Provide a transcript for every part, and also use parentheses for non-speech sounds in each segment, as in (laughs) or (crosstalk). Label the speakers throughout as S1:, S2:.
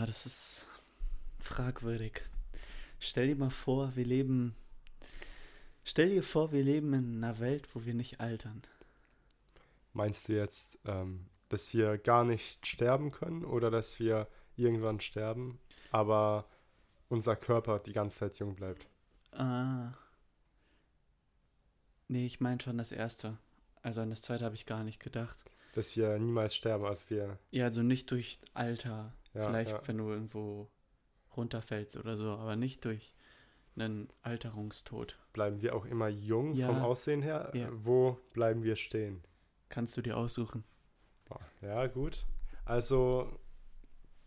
S1: Ja, das ist fragwürdig. Stell dir mal vor, wir leben. Stell dir vor, wir leben in einer Welt, wo wir nicht altern.
S2: Meinst du jetzt, ähm, dass wir gar nicht sterben können oder dass wir irgendwann sterben, aber unser Körper die ganze Zeit jung bleibt?
S1: Ah. Nee, ich meine schon das erste. Also an das zweite habe ich gar nicht gedacht.
S2: Dass wir niemals sterben, als wir.
S1: Ja, also nicht durch Alter.
S2: Ja,
S1: Vielleicht,
S2: ja.
S1: wenn du irgendwo runterfällst oder so, aber nicht durch einen Alterungstod.
S2: Bleiben wir auch immer jung
S1: Ja.
S2: vom Aussehen her? Wo bleiben wir stehen?
S1: Kannst du dir aussuchen.
S2: Ja, gut. Also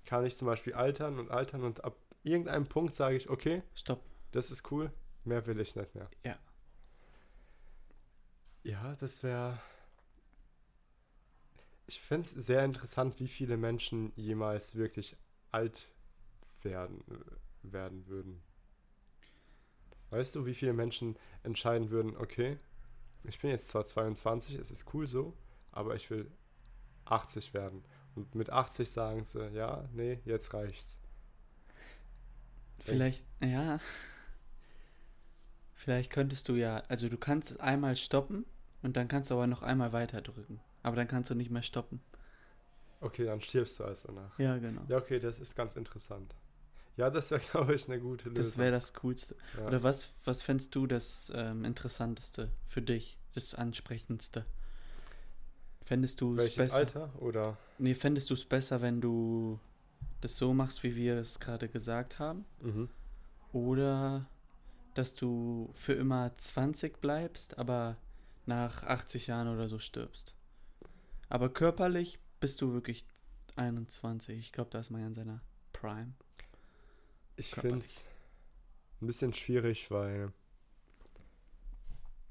S2: kann ich zum Beispiel altern und altern und ab irgendeinem Punkt sage ich, okay,
S1: Stopp.
S2: das ist cool, mehr will ich nicht mehr.
S1: Ja.
S2: Ja, das wäre. Ich fände es sehr interessant, wie viele Menschen jemals wirklich alt werden, äh, werden würden. Weißt du, wie viele Menschen entscheiden würden, okay, ich bin jetzt zwar 22, es ist cool so, aber ich will 80 werden. Und mit 80 sagen sie, ja, nee, jetzt reicht's.
S1: Vielleicht, ja. Vielleicht könntest du ja, also du kannst einmal stoppen und dann kannst du aber noch einmal weiter drücken. Aber dann kannst du nicht mehr stoppen.
S2: Okay, dann stirbst du als danach.
S1: Ja, genau.
S2: Ja, okay, das ist ganz interessant. Ja, das wäre, (laughs) glaube ich, eine gute Lösung.
S1: Das wäre das Coolste.
S2: ja.
S1: Oder was, was fändest du das ähm, Interessanteste für dich? Das Ansprechendste? Fändest du es besser?
S2: Alter? Oder?
S1: Nee, fändest du es besser, wenn du das so machst, wie wir es gerade gesagt haben?
S2: Mhm.
S1: Oder dass du für immer 20 bleibst, aber nach 80 Jahren oder so stirbst? Aber körperlich bist du wirklich 21. Ich glaube, da ist man ja in seiner Prime.
S2: Ich finde es ein bisschen schwierig, weil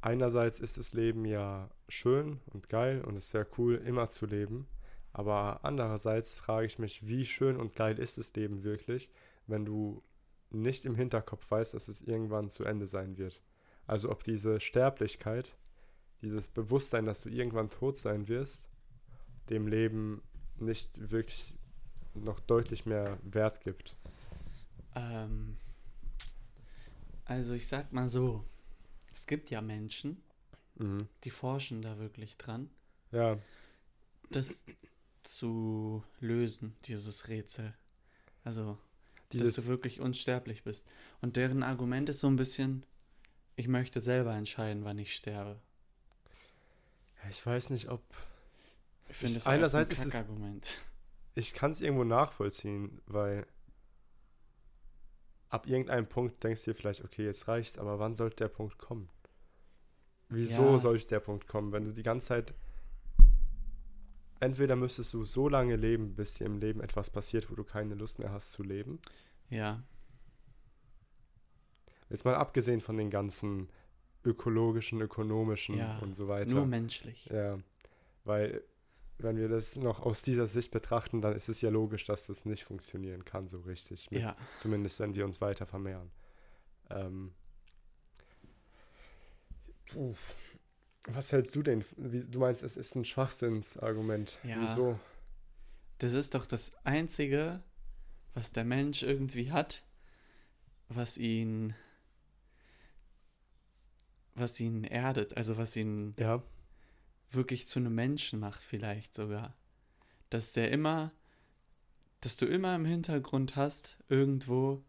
S2: einerseits ist das Leben ja schön und geil und es wäre cool, immer zu leben. Aber andererseits frage ich mich, wie schön und geil ist das Leben wirklich, wenn du nicht im Hinterkopf weißt, dass es irgendwann zu Ende sein wird. Also ob diese Sterblichkeit, dieses Bewusstsein, dass du irgendwann tot sein wirst, dem Leben nicht wirklich noch deutlich mehr Wert gibt.
S1: Ähm, also ich sag mal so, es gibt ja Menschen,
S2: Mhm.
S1: die forschen da wirklich dran,
S2: Ja,
S1: das zu lösen, dieses Rätsel. Also,
S2: dieses,
S1: dass du wirklich unsterblich bist. Und deren Argument ist so ein bisschen, ich möchte selber entscheiden, wann ich sterbe.
S2: Ich weiß nicht, ob.
S1: Ich finde das einerseits ein
S2: ist es-
S1: Kackargument.
S2: Ich kann es irgendwo nachvollziehen, weil ab irgendeinem Punkt denkst du dir vielleicht, okay, jetzt reicht's, aber wann sollte der Punkt kommen? Wieso
S1: Ja.
S2: sollte der Punkt kommen, wenn du die ganze Zeit. Entweder müsstest du so lange leben, bis dir im Leben etwas passiert, wo du keine Lust mehr hast zu leben.
S1: Ja,
S2: Jetzt mal abgesehen von den ganzen ökologischen, ökonomischen
S1: Ja,
S2: und so weiter.
S1: nur menschlich.
S2: Ja, weil wenn wir das noch aus dieser Sicht betrachten, dann ist es ja logisch, dass das nicht funktionieren kann so richtig. Mit,
S1: Ja,
S2: Zumindest wenn wir uns weiter vermehren. Ähm, puh. was hältst du denn? Wie, du meinst, es ist ein Schwachsinnsargument.
S1: Ja.
S2: Wieso?
S1: das ist doch das Einzige, was der Mensch irgendwie hat, was ihn, was ihn erdet, also was ihn
S2: Ja,
S1: wirklich zu einem Menschen macht, vielleicht sogar. Dass der immer, dass du immer im Hintergrund hast, irgendwo,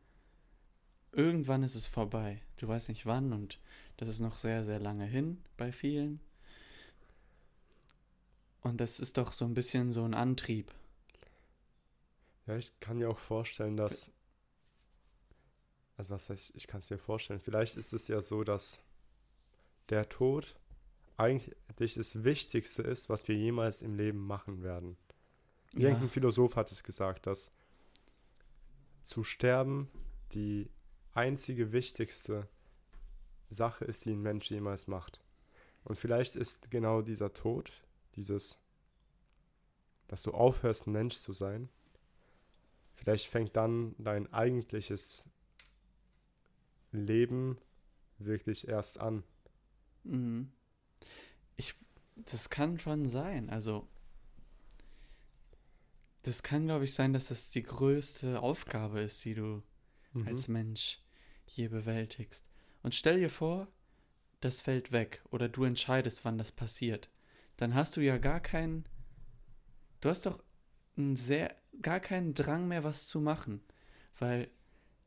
S1: irgendwann ist es vorbei. Du weißt nicht wann und das ist noch sehr, sehr lange hin bei vielen. Und das ist doch so ein bisschen so ein Antrieb.
S2: ja, ich kann mir auch vorstellen, dass. Also, was heißt, ich kann es mir vorstellen. Vielleicht ist es ja so, dass der Tod eigentlich das Wichtigste ist, was wir jemals im Leben machen werden. Irgendein
S1: Ja,
S2: Philosoph hat es gesagt, dass zu sterben die einzige wichtigste Sache ist, die ein Mensch jemals macht. Und vielleicht ist genau dieser Tod, dieses, dass du aufhörst, ein Mensch zu sein, vielleicht fängt dann dein eigentliches Leben wirklich erst an.
S1: mhm. Ich, das kann schon sein. Also, das kann, glaube ich, sein, dass das die größte Aufgabe ist, die du
S2: Mhm.
S1: als Mensch je bewältigst. Und stell dir vor, das fällt weg oder du entscheidest, wann das passiert. Dann hast du ja gar keinen, du hast doch einen sehr, gar keinen Drang mehr, was zu machen. Weil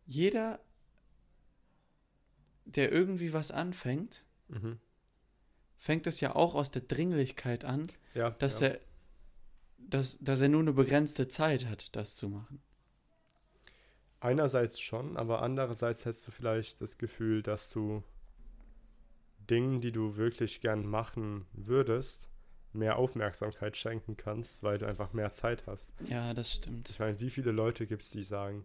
S1: jeder, der irgendwie was anfängt,
S2: Mhm.
S1: Fängt es ja auch aus der Dringlichkeit an,
S2: Ja,
S1: dass
S2: ja.
S1: er, dass, dass er nur eine begrenzte Zeit hat, das zu machen.
S2: Einerseits schon, aber andererseits hättest du vielleicht das Gefühl, dass du Dingen, die du wirklich gern machen würdest, mehr Aufmerksamkeit schenken kannst, weil du einfach mehr Zeit hast.
S1: Ja, das stimmt.
S2: Ich meine, wie viele Leute gibt es, die sagen,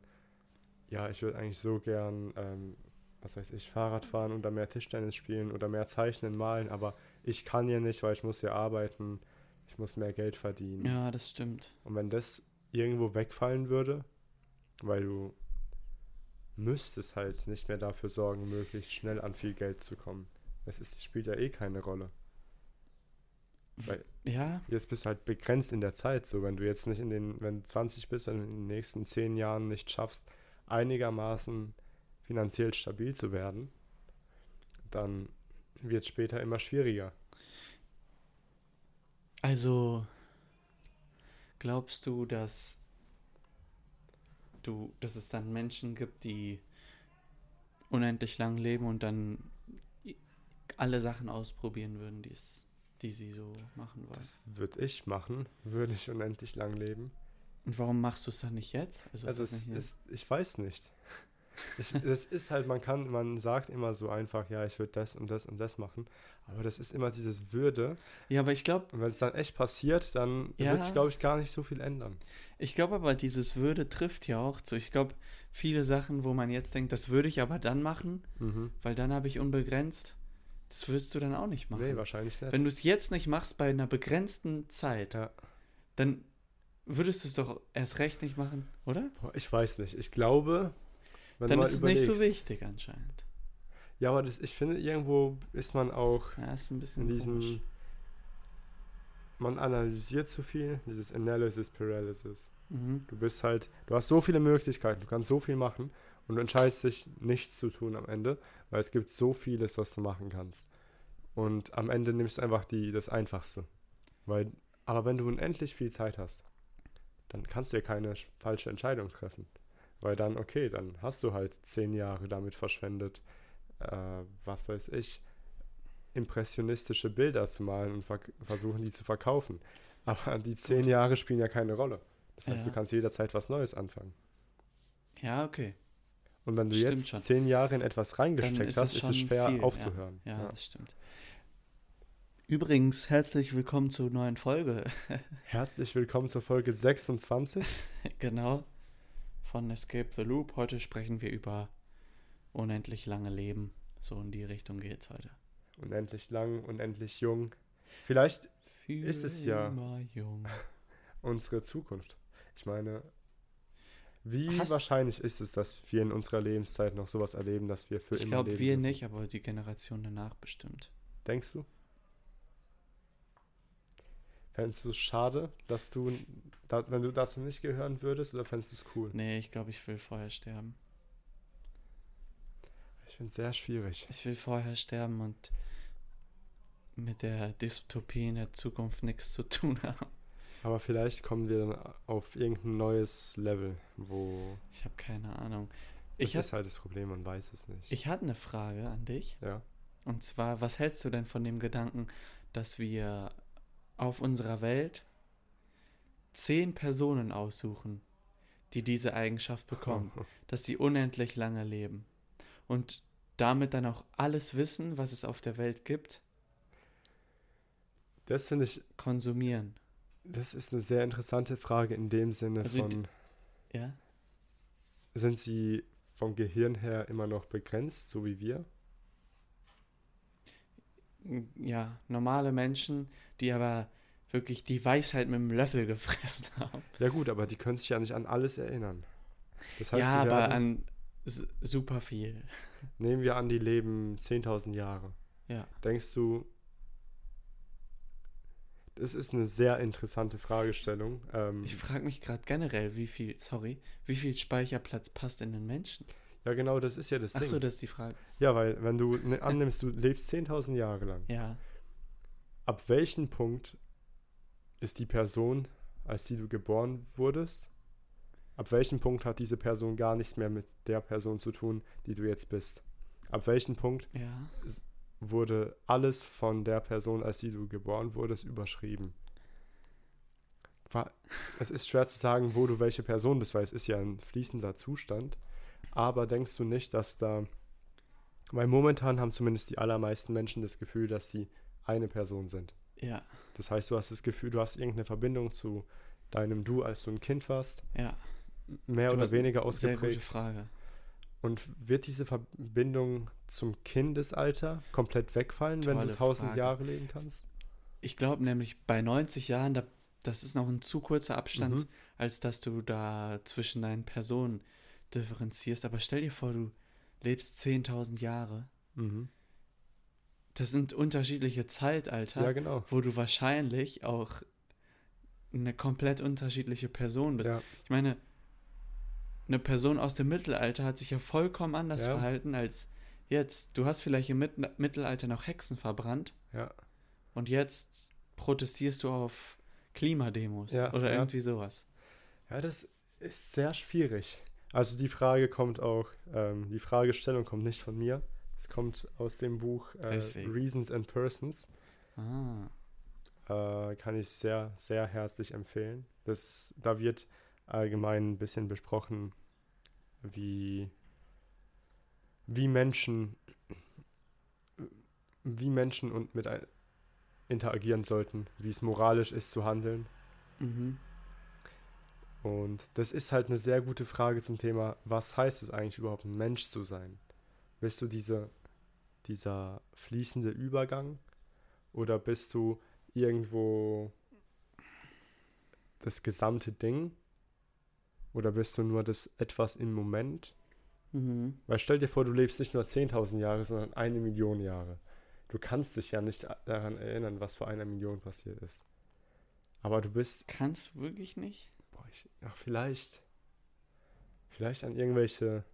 S2: ja, ich würde eigentlich so gern, ähm, was weiß ich, Fahrrad fahren oder mehr Tischtennis spielen oder mehr zeichnen, malen, aber ich kann ja nicht, weil ich muss ja arbeiten, ich muss mehr Geld verdienen.
S1: Ja, das stimmt.
S2: Und wenn das irgendwo wegfallen würde, weil du müsstest halt nicht mehr dafür sorgen, möglichst schnell an viel Geld zu kommen. Es ist, spielt ja eh keine Rolle. Weil
S1: Ja,
S2: jetzt bist du halt begrenzt in der Zeit. So, wenn du jetzt nicht in den, wenn du 20 bist, wenn du in den nächsten 10 Jahren nicht schaffst, einigermaßen finanziell stabil zu werden, dann wird es später immer schwieriger.
S1: also glaubst du, dass du, dass es dann Menschen gibt, die unendlich lang leben und dann alle Sachen ausprobieren würden, die es, die sie so machen wollen?
S2: Das würde ich machen, würde ich unendlich lang leben.
S1: und warum machst du es dann nicht jetzt? Also,
S2: Also es
S1: nicht
S2: ist, ich weiß nicht. Ich, das ist halt, man kann, man sagt immer so einfach, ja, ich würde das und das und das machen. Aber das ist immer dieses Würde.
S1: ja, aber ich glaube,
S2: Und wenn es dann echt passiert, dann
S1: Ja.
S2: wird sich, glaube ich, gar nicht so viel ändern.
S1: ich glaube aber, dieses Würde trifft ja auch zu. Ich glaube, viele Sachen, wo man jetzt denkt, das würde ich aber dann machen,
S2: Mhm.
S1: weil dann habe ich unbegrenzt, das würdest du dann auch nicht machen.
S2: Nee, wahrscheinlich nicht.
S1: Wenn du es jetzt nicht machst bei einer begrenzten Zeit,
S2: Ja.
S1: dann würdest du es doch erst recht nicht machen, oder?
S2: Ich weiß nicht. Ich glaube, wenn
S1: dann ist es nicht so wichtig anscheinend.
S2: Ja, aber das, ich finde, irgendwo ist man auch
S1: Ja, ist
S2: in diesem,
S1: komisch.
S2: man analysiert zu viel, dieses Analysis Paralysis.
S1: Mhm.
S2: Du bist halt, du hast so viele Möglichkeiten, du kannst so viel machen und du entscheidest dich, nichts zu tun am Ende, weil es gibt so vieles, was du machen kannst. Und am Ende nimmst du einfach die, das Einfachste. Weil, aber wenn du unendlich viel Zeit hast, dann kannst du ja keine sch- falsche Entscheidung treffen. Weil dann, okay, dann hast du halt zehn Jahre damit verschwendet, äh, was weiß ich, impressionistische Bilder zu malen und verk- versuchen, die zu verkaufen. (laughs) Aber die zehn Jahre spielen ja keine Rolle. Das heißt,
S1: Ja.
S2: du kannst jederzeit was Neues anfangen.
S1: Ja, okay.
S2: Und wenn du
S1: Stimmt
S2: jetzt
S1: schon.
S2: zehn Jahre in etwas reingesteckt
S1: ist
S2: hast,
S1: es
S2: ist es schwer
S1: viel, ja.
S2: aufzuhören.
S1: Ja, das stimmt. Übrigens, herzlich willkommen zur neuen Folge. (laughs)
S2: Herzlich willkommen zur Folge 26.
S1: genau. Von Escape the Loop. Heute sprechen wir über unendlich lange Leben. So in die Richtung geht's heute.
S2: Unendlich lang, unendlich jung. Vielleicht
S1: Für
S2: Ist es ja.
S1: jung. (laughs)
S2: unsere Zukunft. Ich meine, wie
S1: Hast-
S2: wahrscheinlich ist es, dass wir in unserer Lebenszeit noch sowas erleben, dass wir für
S1: Ich
S2: immer
S1: glaube,
S2: leben
S1: wir
S2: dürfen?
S1: nicht, aber die Generation danach bestimmt.
S2: Denkst du? Fändest du es schade, dass du, da, wenn du dazu nicht gehören würdest, oder fändest du es cool?
S1: Nee, ich glaube, ich will vorher sterben.
S2: Ich finde es sehr schwierig.
S1: Ich will vorher sterben und mit der Dystopie in der Zukunft nichts zu tun haben.
S2: Aber vielleicht kommen wir dann auf irgendein neues Level, wo
S1: Ich habe keine Ahnung.
S2: das
S1: Ich, hab,
S2: ist halt das Problem, man weiß es nicht.
S1: ich hatte eine Frage an dich.
S2: ja.
S1: Und zwar, was hältst du denn von dem Gedanken, dass wir auf unserer Welt zehn Personen aussuchen, die diese Eigenschaft bekommen, (laughs) dass sie unendlich lange leben und damit dann auch alles Wissen, was es auf der Welt gibt,
S2: Das finde ich,
S1: konsumieren?
S2: das ist eine sehr interessante Frage in dem Sinne
S1: Also
S2: von,
S1: Ja?
S2: sind sie vom Gehirn her immer noch begrenzt, so wie wir?
S1: Ja, normale Menschen, die aber wirklich die Weisheit mit dem Löffel gefressen (laughs) haben.
S2: Ja gut, aber die können sich ja nicht an alles erinnern. Das heißt,
S1: ja, aber an super viel. (laughs)
S2: nehmen wir an, die leben 10.000 Jahre.
S1: Ja.
S2: Denkst du, Das ist eine sehr interessante Fragestellung. Ähm,
S1: Ich frage mich gerade generell, wie viel, sorry, wie viel Speicherplatz passt in den Menschen?
S2: ja, genau, das ist ja das
S1: Ach
S2: Ding.
S1: so, das ist die Frage.
S2: ja, weil wenn du (laughs) ne, annimmst, du lebst 10.000 Jahre lang.
S1: Ja,
S2: Ab welchem Punkt ist die Person, als die du geboren wurdest, ab welchem Punkt hat diese Person gar nichts mehr mit der Person zu tun, die du jetzt bist? Ab welchem Punkt
S1: ja.
S2: wurde alles von der Person, als die du geboren wurdest, überschrieben? Es ist schwer zu sagen, wo du welche Person bist, weil es ist ja ein fließender Zustand. Aber denkst du nicht, dass da, weil momentan haben zumindest die allermeisten Menschen das Gefühl, dass sie eine Person sind.
S1: Ja,
S2: Das heißt, du hast das Gefühl, du hast irgendeine Verbindung zu deinem Du, als du ein Kind warst,
S1: ja.
S2: mehr
S1: Du
S2: oder weniger
S1: eine Sehr gute
S2: ausgeprägt.
S1: Frage.
S2: Und wird diese Verbindung zum Kindesalter komplett wegfallen, wenn du
S1: Tolle
S2: 1000
S1: Frage.
S2: Jahre leben kannst?
S1: Ich glaube nämlich, bei 90 Jahren, da, das ist noch ein zu kurzer Abstand,
S2: Mhm.
S1: als dass du da zwischen deinen Personen differenzierst. Aber stell dir vor, du lebst 10.000 Jahre.
S2: Mhm.
S1: Das sind unterschiedliche Zeitalter,
S2: Ja, genau.
S1: wo du wahrscheinlich auch eine komplett unterschiedliche Person bist.
S2: Ja,
S1: Ich meine, eine Person aus dem Mittelalter hat sich ja vollkommen anders
S2: Ja.
S1: verhalten als jetzt. Du hast vielleicht im Mit Mittelalter noch Hexen verbrannt
S2: ja.
S1: und jetzt protestierst du auf Klimademos
S2: Ja,
S1: oder irgendwie sowas.
S2: ja, das ist sehr schwierig. Also die Frage kommt auch, ähm, die Fragestellung kommt nicht von mir. Es kommt aus dem Buch äh. Reasons and Persons.
S1: Ah,
S2: Äh, kann ich sehr, sehr herzlich empfehlen. Das, da wird allgemein ein bisschen besprochen, wie, wie Menschen wie Menschen und mit ein, interagieren sollten, wie es moralisch ist zu handeln.
S1: mhm.
S2: Und das ist halt eine sehr gute Frage zum Thema, was heißt es eigentlich überhaupt, ein Mensch zu sein? Bist du diese, dieser fließende Übergang oder bist du irgendwo das gesamte Ding? Oder bist du nur das etwas im Moment?
S1: Mhm.
S2: Weil stell dir vor, du lebst nicht nur 10.000 Jahre, sondern eine Million Jahre. Du kannst dich ja nicht daran erinnern, was vor einer Million passiert ist. Aber du bist
S1: Kannst du wirklich nicht?
S2: Boah, ich, ach, vielleicht. Vielleicht an irgendwelche.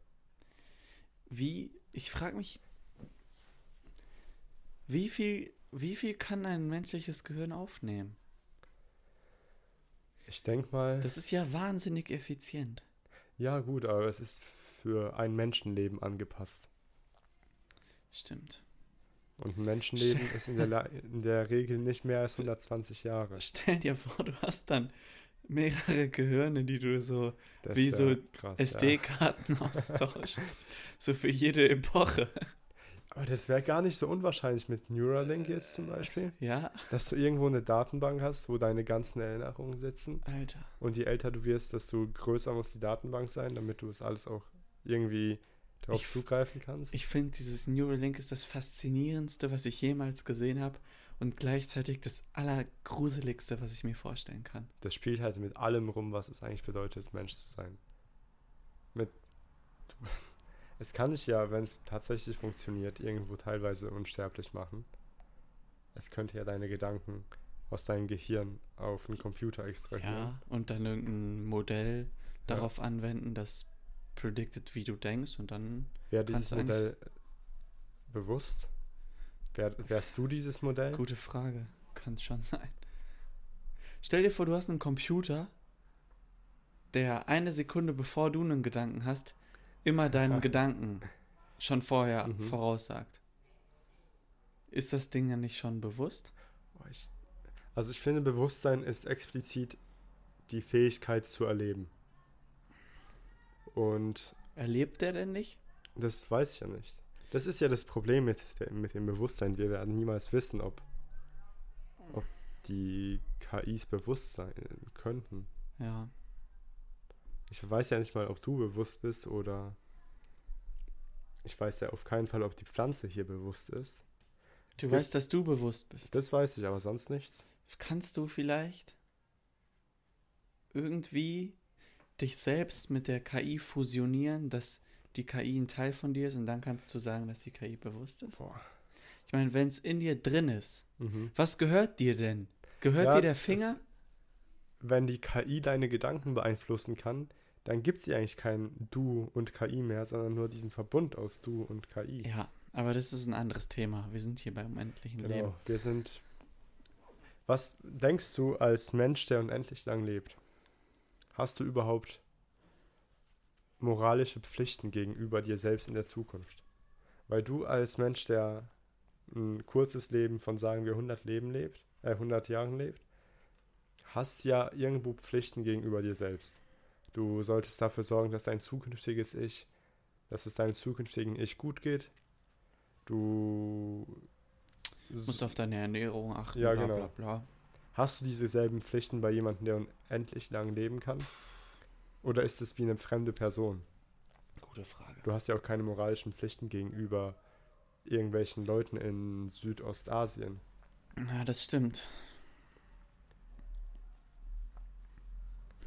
S1: Wie, ich frage mich, wie viel, wie viel kann ein menschliches Gehirn aufnehmen?
S2: Ich denke mal.
S1: Das ist ja wahnsinnig effizient.
S2: ja, gut, aber es ist für ein Menschenleben angepasst.
S1: Stimmt.
S2: Und ein Menschenleben ist in der, in der Regel nicht mehr als 120 Jahre.
S1: Stell dir vor, du hast dann mehrere Gehirne, die du so
S2: Das
S1: Wie so
S2: krass. Ja.
S1: SD-Karten (laughs) austauscht. so für jede Epoche.
S2: Aber das wäre gar nicht so unwahrscheinlich mit Neuralink jetzt zum Beispiel.
S1: Ja,
S2: Dass du irgendwo eine Datenbank hast, wo deine ganzen Erinnerungen sitzen.
S1: Alter.
S2: Und je älter du wirst, desto größer muss die Datenbank sein, damit du es alles auch irgendwie darauf
S1: Ich-
S2: zugreifen kannst.
S1: Ich finde, dieses Neuralink ist das Faszinierendste, was ich jemals gesehen habe. Und gleichzeitig das Allergruseligste, was ich mir vorstellen kann.
S2: das spielt halt mit allem rum, was es eigentlich bedeutet, Mensch zu sein. Mit (laughs) es kann dich ja, wenn es tatsächlich funktioniert, irgendwo teilweise unsterblich machen. Es könnte ja deine Gedanken aus deinem Gehirn auf einen Computer extrahieren.
S1: Ja, und dann irgendein Modell darauf anwenden, das predicted, wie du denkst. Und dann
S2: Wäre
S1: Kannst
S2: dieses Modell bewusst? Wär, wärst du dieses Modell?
S1: Gute Frage. Kann schon sein. Stell dir vor, du hast einen Computer, der eine Sekunde bevor du einen Gedanken hast, immer deinen (laughs) Gedanken schon vorher
S2: Mhm.
S1: voraussagt. Ist das Ding ja nicht schon bewusst?
S2: Also ich finde, Bewusstsein ist explizit die Fähigkeit zu erleben. Und
S1: Erlebt der denn nicht?
S2: Das weiß ich ja nicht. Das ist ja das Problem mit, mit dem Bewusstsein. Wir werden niemals wissen, ob, ob die KIs bewusst sein könnten.
S1: Ja.
S2: Ich weiß ja nicht mal, ob du bewusst bist oder ich weiß ja auf keinen Fall, ob die Pflanze hier bewusst ist.
S1: Du
S2: Es
S1: weißt, dass du bewusst bist.
S2: das weiß ich, aber sonst nichts.
S1: Kannst du vielleicht irgendwie dich selbst mit der KI fusionieren, dass die KI ein Teil von dir ist und dann kannst du sagen, dass die KI bewusst ist?
S2: Boah.
S1: Ich meine, wenn es in dir drin ist,
S2: Mhm.
S1: was gehört dir denn? Gehört
S2: Ja,
S1: dir der
S2: das-
S1: Finger?
S2: Wenn die KI deine Gedanken beeinflussen kann, dann gibt sie eigentlich kein Du und KI mehr, sondern nur diesen Verbund aus Du und KI.
S1: Ja, aber das ist ein anderes Thema. Wir sind hier beim unendlichen Leben.
S2: Genau, wir sind. Was denkst du als Mensch, der unendlich lang lebt? Hast du überhaupt moralische Pflichten gegenüber dir selbst in der Zukunft? Weil du als Mensch, der ein kurzes Leben von, sagen wir, 100 Leben lebt, äh, 100 Jahren lebt, hast ja irgendwo Pflichten gegenüber dir selbst. Du solltest dafür sorgen, dass dein zukünftiges Ich, dass es deinem zukünftigen Ich gut geht. Du
S1: Musst auf deine Ernährung achten,
S2: Ja,
S1: bla
S2: genau.
S1: bla bla.
S2: Hast du dieselben Pflichten bei jemandem, der unendlich lang leben kann? Oder ist es wie eine fremde Person?
S1: Gute Frage.
S2: Du hast ja auch keine moralischen Pflichten gegenüber irgendwelchen Leuten in Südostasien.
S1: Ja, das stimmt.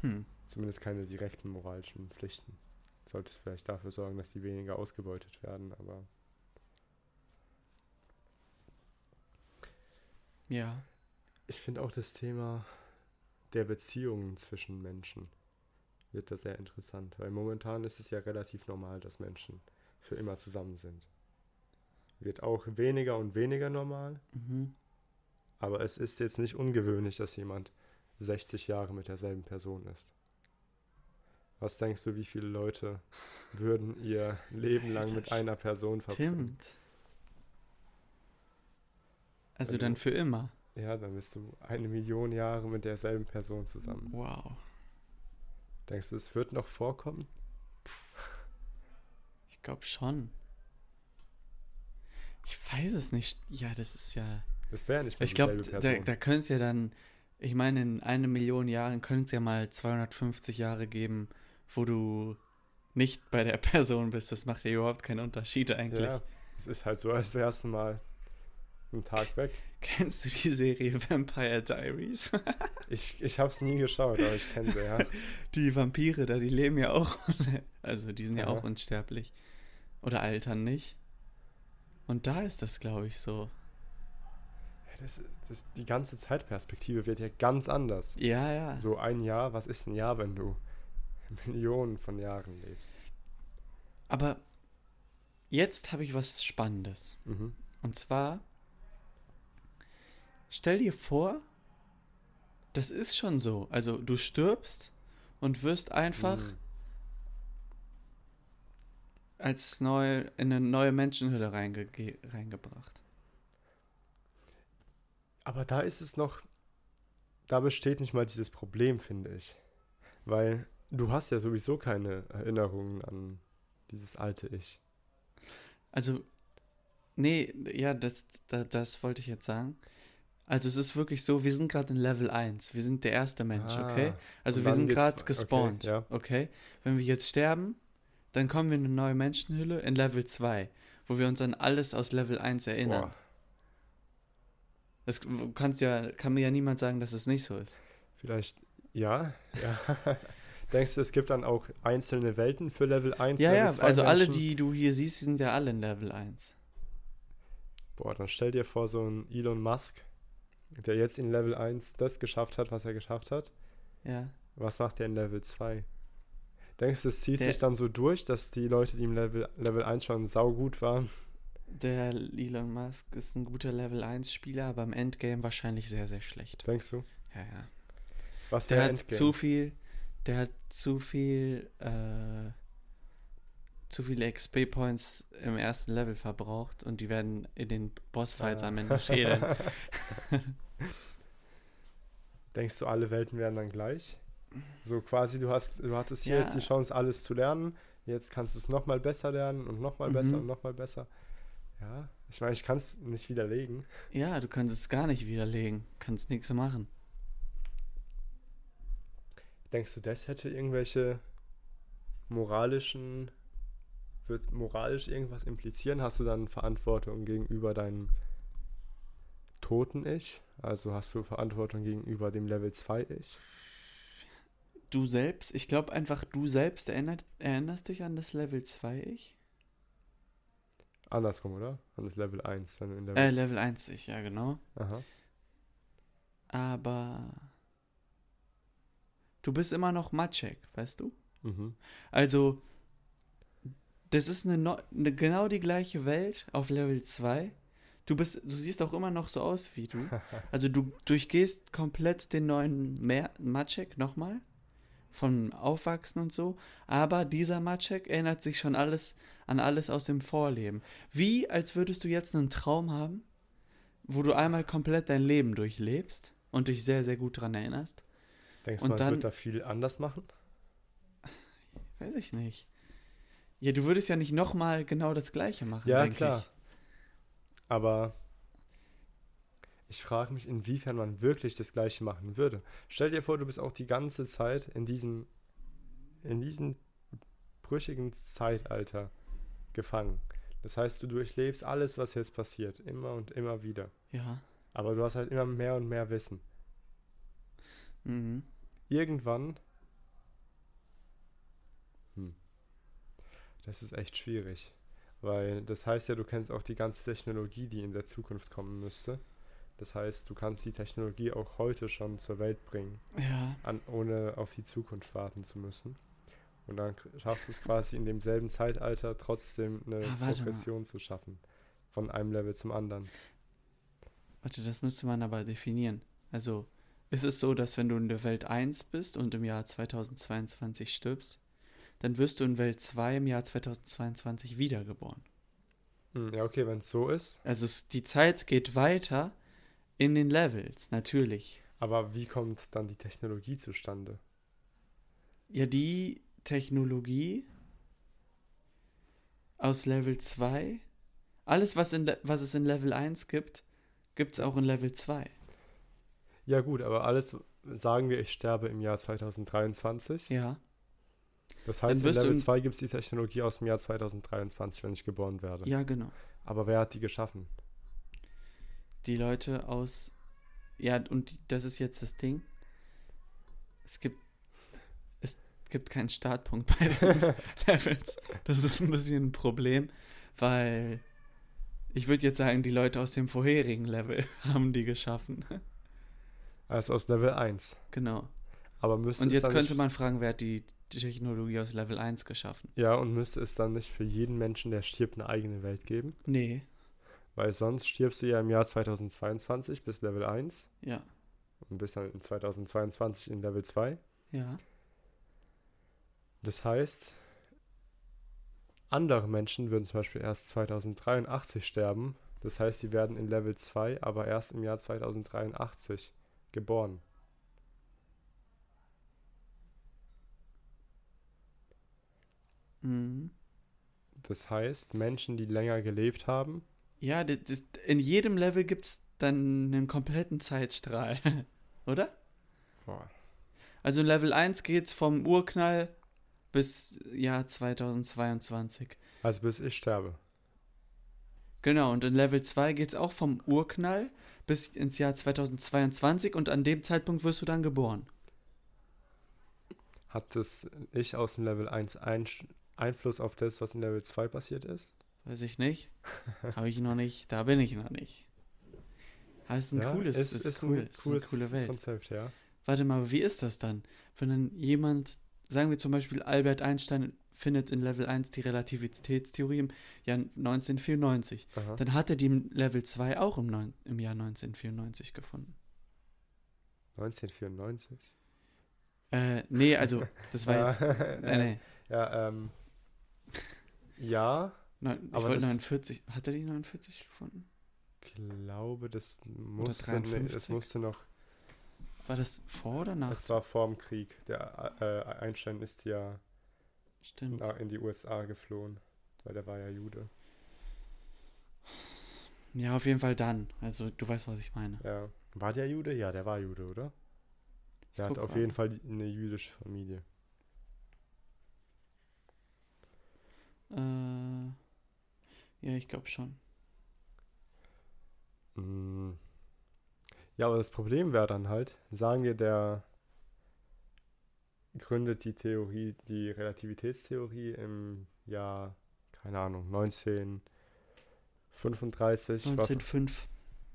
S1: Hm.
S2: Zumindest keine direkten moralischen Pflichten. Solltest vielleicht dafür sorgen, dass die weniger ausgebeutet werden, aber
S1: Ja.
S2: ich finde auch das Thema der Beziehungen zwischen Menschen wird da sehr interessant, weil momentan ist es ja relativ normal, dass Menschen für immer zusammen sind. Wird auch weniger und weniger normal,
S1: Mhm.
S2: aber es ist jetzt nicht ungewöhnlich, dass jemand 60 Jahre mit derselben Person ist. Was denkst du, wie viele Leute würden ihr Leben lang mit einer Person verbringen?
S1: Stimmt. Also
S2: Wenn
S1: dann für immer.
S2: Ja, dann bist du eine Million Jahre mit derselben Person zusammen.
S1: Wow.
S2: Denkst du, es wird noch vorkommen?
S1: Ich glaube schon. Ich weiß es nicht. Ja, das ist ja.
S2: Das wäre nicht mehr
S1: Ich glaube, da, da könnte es ja dann. Ich meine, in eine Million Jahren könnte es ja mal 250 Jahre geben, wo du nicht bei der (laughs) Person bist. Das macht ja überhaupt keinen Unterschied eigentlich.
S2: ja, es ist halt so, als wärst du mal einen Tag weg.
S1: Kennst du die Serie Vampire Diaries? (laughs)
S2: Ich, ich habe es nie geschaut, aber ich kenne sie, ja. (laughs)
S1: Die Vampire da, die leben ja auch. Also die sind ja
S2: Aha.
S1: auch unsterblich. Oder altern nicht. Und da ist das, glaube ich, so.
S2: Ja, Das, das, die ganze Zeitperspektive wird ja ganz anders.
S1: Ja, ja.
S2: So ein Jahr, was ist ein Jahr, wenn du (laughs) Millionen von Jahren lebst?
S1: Aber jetzt habe ich was Spannendes.
S2: Mhm.
S1: Und zwar, stell dir vor, das ist schon so. Also du stirbst und wirst einfach
S2: Mhm.
S1: als neu, in eine neue Menschenhülle reinge reingebracht.
S2: Aber da ist es noch, da besteht nicht mal dieses Problem, finde ich. Weil du hast ja sowieso keine Erinnerungen an dieses alte Ich.
S1: Also, nee, ja, das, das, das wollte ich jetzt sagen. Also es ist wirklich so, wir sind gerade in Level 1. Wir sind der erste Mensch, okay?
S2: Ah,
S1: Also
S2: und
S1: wir sind gerade
S2: we- okay,
S1: gespawnt,
S2: ja.
S1: okay? Wenn wir jetzt sterben, dann kommen wir in eine neue Menschenhülle in Level 2, wo wir uns an alles aus Level 1 erinnern.
S2: Boah,
S1: Das kannst ja, kann mir ja niemand sagen, dass es nicht so ist.
S2: vielleicht, ja, ja. (laughs) Denkst du, es gibt dann auch einzelne Welten für Level 1?
S1: Ja,
S2: Level
S1: ja,
S2: 2
S1: also alle,
S2: Menschen?
S1: die du hier siehst, die sind ja alle in Level 1.
S2: Boah, dann stell dir vor, so ein Elon Musk, der jetzt in Level 1 das geschafft hat, was er geschafft hat.
S1: Ja.
S2: Was macht er in Level 2? Denkst du, es zieht
S1: Der-
S2: sich dann so durch, dass die Leute, die im Level, Level 1 schon saugut waren,
S1: Der Elon Musk ist ein guter Level 1 Spieler, aber im Endgame wahrscheinlich sehr, sehr schlecht.
S2: denkst du?
S1: Ja, ja.
S2: Was
S1: Der hat
S2: Endgame?
S1: zu viel, der hat zu viel, äh, zu viele XP-Points im ersten Level verbraucht und die werden in den Bossfights
S2: Ah.
S1: am Ende fehlen. (laughs)
S2: Denkst du, alle Welten wären dann gleich? So quasi, du hast, du hattest hier
S1: Ja.
S2: jetzt die Chance, alles zu lernen. Jetzt kannst du es nochmal besser lernen und nochmal besser
S1: Mhm.
S2: und nochmal besser. Ja, ich meine, ich kann es nicht widerlegen.
S1: ja, du kannst es gar nicht widerlegen, kannst nichts machen.
S2: Denkst du, das hätte irgendwelche moralischen, wird moralisch irgendwas implizieren? Hast du dann Verantwortung gegenüber deinem toten Ich? Also hast du Verantwortung gegenüber dem Level 2 Ich?
S1: Du selbst, ich glaube einfach, du selbst erinnert, erinnerst dich an das Level 2 ich?
S2: Andersrum, oder? An das Level 1, wenn du in Level
S1: Äh,
S2: 2
S1: Level 1 ich, ja genau.
S2: Aha.
S1: aber du bist immer noch Matschek, weißt du?
S2: Mhm.
S1: Also, das ist eine, eine genau die gleiche Welt auf Level 2. Du bist, du siehst auch immer noch so aus wie du. (laughs) Also du durchgehst komplett den neuen Mer Matschek nochmal. Von Aufwachsen und so. Aber dieser Matschek erinnert sich schon alles an alles aus dem Vorleben. Wie, als würdest du jetzt einen Traum haben, wo du einmal komplett dein Leben durchlebst und dich sehr, sehr gut dran erinnerst.
S2: Denkst du, man
S1: dann-
S2: wird da viel anders machen?
S1: Weiß ich nicht. Ja, du würdest ja nicht nochmal genau das gleiche machen,
S2: Ja, klar.
S1: ich.
S2: Aber ich frage mich, inwiefern man wirklich das Gleiche machen würde. Stell dir vor, du bist auch die ganze Zeit in diesem, in diesem brüchigen Zeitalter gefangen. Das heißt, du durchlebst alles, was jetzt passiert, immer und immer wieder.
S1: Ja.
S2: Aber du hast halt immer mehr und mehr Wissen.
S1: Mhm.
S2: Irgendwann. Hm. Das ist echt schwierig. Weil das heißt ja, du kennst auch die ganze Technologie, die in der Zukunft kommen müsste. Das heißt, du kannst die Technologie auch heute schon zur Welt bringen,
S1: Ja.
S2: an, ohne auf die Zukunft warten zu müssen. Und dann schaffst du es quasi in demselben Zeitalter trotzdem eine
S1: Ah.
S2: Progression zu schaffen. Von einem Level zum anderen.
S1: Warte, das müsste man aber definieren. Also, ist es so, dass wenn du in der Welt 1 bist und im Jahr 2022 stirbst, dann wirst du in Welt 2 im Jahr 2022 wiedergeboren.
S2: Hm, ja, okay, wenn es so ist.
S1: Also die Zeit geht weiter in den Levels, natürlich.
S2: Aber wie kommt dann die Technologie zustande?
S1: Ja, die Technologie aus Level 2, alles, was, in, was es in Level 1 gibt, gibt es auch in Level 2.
S2: Ja gut, aber alles, sagen wir, ich sterbe im Jahr 2023.
S1: Ja.
S2: Das heißt, in Level
S1: in-
S2: 2 gibt es die Technologie aus dem Jahr 2023, wenn ich geboren werde.
S1: Ja, genau.
S2: Aber wer hat die geschaffen?
S1: die Leute aus. Ja, und das ist jetzt das Ding. Es gibt. Es gibt keinen Startpunkt bei den (laughs) Levels. Das ist ein bisschen ein Problem, weil. Ich würde jetzt sagen, die Leute aus dem vorherigen Level (laughs) haben die geschaffen.
S2: Also aus Level 1.
S1: genau.
S2: Aber müsste
S1: Und jetzt könnte
S2: nicht,
S1: man fragen, wer hat die Technologie aus Level 1 geschaffen?
S2: Ja, und müsste es dann nicht für jeden Menschen, der stirbt, eine eigene Welt geben?
S1: Nee.
S2: Weil sonst stirbst du ja im Jahr 2022 bis Level 1
S1: Ja.
S2: und bist dann in 2022 in Level 2.
S1: Ja.
S2: Das heißt, andere Menschen würden zum Beispiel erst 2083 sterben. Das heißt, sie werden in Level 2, aber erst im Jahr 2083 geboren.
S1: Mhm.
S2: Das heißt, Menschen, die länger gelebt haben,
S1: Ja, das, das, in jedem Level gibt es dann einen kompletten Zeitstrahl. (laughs) Oder?
S2: boah,
S1: Also in Level 1 geht's vom Urknall bis Jahr 2022.
S2: also bis ich sterbe.
S1: Genau, und in Level 2 geht's auch vom Urknall bis ins Jahr 2022 und an dem Zeitpunkt wirst du dann geboren.
S2: Hat das ich aus dem Level 1 ein, Einfluss auf das, was in Level 2 passiert ist?
S1: Weiß ich nicht. Habe ich noch nicht. Da bin ich noch nicht. Aber es ist ein cooles,
S2: ist,
S1: ist,
S2: ist
S1: cool,
S2: ein
S1: ist
S2: cooles
S1: eine coole Welt.
S2: Konzept, ja.
S1: Warte mal, wie ist das dann? Wenn dann jemand, sagen wir zum Beispiel Albert Einstein findet in Level 1 die Relativitätstheorie im Jahr 1994.
S2: Aha.
S1: Dann hat er die im Level 2 auch im, neun, im Jahr 1994 gefunden.
S2: 1994.
S1: Äh, nee, also, das war (laughs) jetzt.
S2: ja,
S1: Nee, nee.
S2: ja, ähm, ja,
S1: Neun, ich
S2: Aber
S1: wollte
S2: das-
S1: 49. Hat er die 49 gefunden?
S2: glaube, das musste, nee, das
S1: 53?
S2: musste noch,
S1: War das vor oder nach?
S2: es war vor dem Krieg. Der äh, Einstein ist ja
S1: Stimmt.
S2: in die USA geflohen, weil der war ja Jude.
S1: Ja, auf jeden Fall dann. Also, du weißt, was ich meine.
S2: Ja. War der Jude? Ja, der war Jude, oder? Der hat auf
S1: gerade.
S2: jeden Fall eine jüdische Familie.
S1: Äh, ja, ich glaube schon.
S2: Mm. Ja, aber das Problem wäre dann halt, sagen wir, der gründet die Theorie, die Relativitätstheorie im Jahr, keine Ahnung, 1935, was,
S1: 1905.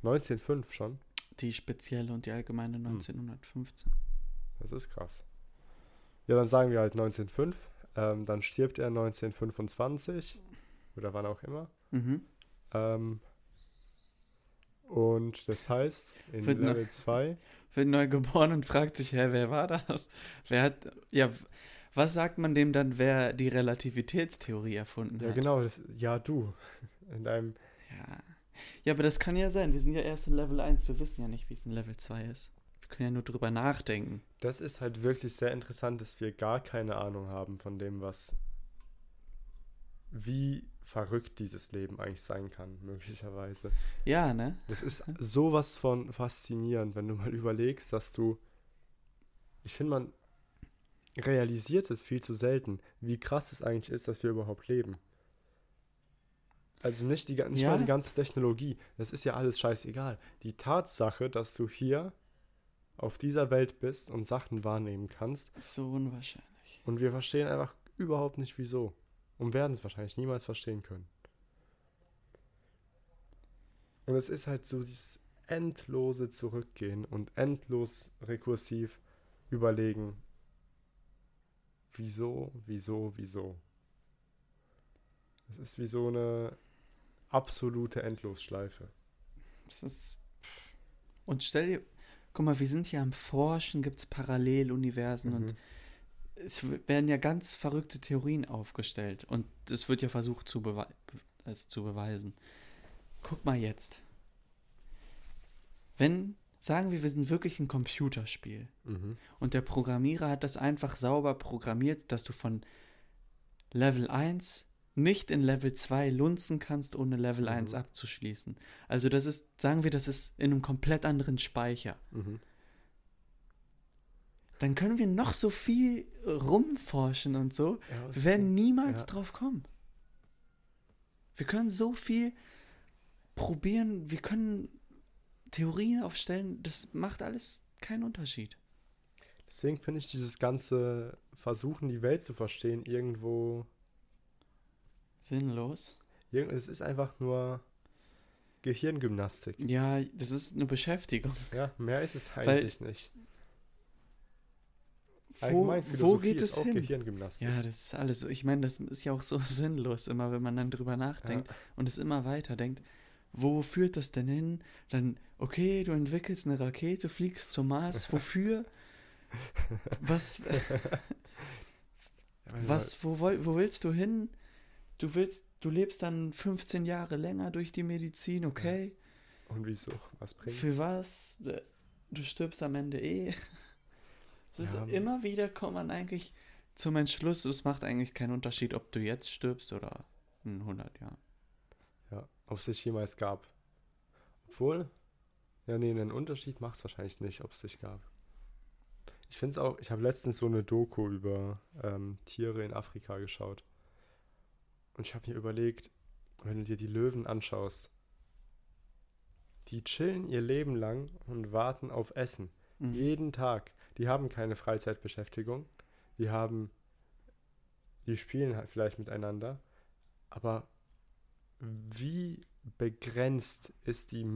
S2: 1905 schon.
S1: Die spezielle und die allgemeine 1915.
S2: Das ist krass. Ja, dann sagen wir halt 1905. Ähm, dann stirbt er 1925 oder wann auch immer.
S1: Mhm.
S2: Ähm, und das heißt, in
S1: Wird
S2: Level 2,
S1: Wird neu geboren und fragt sich, hä, wer war das? Wer hat, ja, was sagt man dem dann, wer die Relativitätstheorie erfunden
S2: ja
S1: hat?
S2: genau, das, ja du, (laughs) in deinem,
S1: Ja. ja, aber das kann ja sein. Wir sind ja erst in Level 1. Wir wissen ja nicht, wie es in Level 2 ist. Wir können ja nur drüber nachdenken.
S2: das ist halt wirklich sehr interessant, dass wir gar keine Ahnung haben von dem, was, wie verrückt dieses Leben eigentlich sein kann, (laughs) möglicherweise.
S1: Ja, ne?
S2: Das ist sowas von faszinierend, wenn du mal überlegst, dass du. Ich finde, man realisiert es viel zu selten, wie krass es eigentlich ist, dass wir überhaupt leben. Also nicht, die, nicht
S1: Ja.
S2: mal die ganze Technologie. Das ist ja alles scheißegal. Die Tatsache, dass du hier auf dieser Welt bist und Sachen wahrnehmen kannst
S1: Ist so unwahrscheinlich.
S2: und wir verstehen einfach überhaupt nicht wieso. Und werden es wahrscheinlich niemals verstehen können. Und es ist halt so dieses endlose Zurückgehen und endlos rekursiv überlegen. Wieso, wieso, wieso? Es ist wie so eine absolute Endlosschleife.
S1: Es ist. Und stell dir. Guck mal, wir sind hier am Forschen, gibt es Paralleluniversen und
S2: Mhm.
S1: es w- werden ja ganz verrückte Theorien aufgestellt und es wird ja versucht zu es zu beweisen. Guck mal jetzt. Wenn, sagen wir, wir sind wirklich ein Computerspiel
S2: Mhm.
S1: und der Programmierer hat das einfach sauber programmiert, dass du von Level 1 nicht in Level 2 lunzen kannst, ohne Level 1
S2: Mhm.
S1: abzuschließen. Also das ist, sagen wir, das ist in einem komplett anderen Speicher.
S2: Mhm.
S1: Dann können wir noch so viel rumforschen und so.
S2: Ja,
S1: Wir werden niemals
S2: Ja.
S1: drauf kommen. Wir können so viel probieren, wir können Theorien aufstellen, das macht alles keinen Unterschied.
S2: Deswegen finde ich dieses ganze Versuchen, die Welt zu verstehen, irgendwo
S1: Sinnlos.
S2: Es ist einfach nur Gehirngymnastik.
S1: Ja, das ist eine Beschäftigung.
S2: Ja, mehr ist es
S1: Weil-
S2: eigentlich nicht.
S1: Wo,
S2: Allgemein
S1: wo
S2: Philosophie
S1: geht
S2: ist
S1: es
S2: auch
S1: hin?
S2: Gehirngymnastik.
S1: Ja, das ist alles. Ich meine, das ist ja auch so (laughs) sinnlos immer, wenn man dann drüber nachdenkt und es immer weiter denkt. Wo führt das denn hin? Dann, okay, du entwickelst eine Rakete, fliegst zum Mars. (laughs) Wofür? Was, (laughs)
S2: Ja, weil-
S1: was, wo, wo willst du hin? Du willst, du lebst dann 15 Jahre länger durch die Medizin, okay?
S2: Und wieso? Was bringt's?
S1: Für was? Äh, Du stirbst am Ende eh. Es ist
S2: Ja.
S1: immer wieder kommt man eigentlich zum Entschluss, es macht eigentlich keinen Unterschied, ob du jetzt stirbst oder in 100 Jahren.
S2: Ja, ob es sich jemals gab. Obwohl, ja, nee, einen Unterschied macht es wahrscheinlich nicht, ob es sich gab. Ich finde es auch, ich habe letztens so eine Doku über ähm, Tiere in Afrika geschaut. Und ich habe mir überlegt, wenn du dir die Löwen anschaust, die chillen ihr Leben lang und warten auf Essen.
S1: Mhm.
S2: Jeden Tag. Die haben keine Freizeitbeschäftigung. Die haben, die spielen halt vielleicht miteinander. Aber wie begrenzt ist die,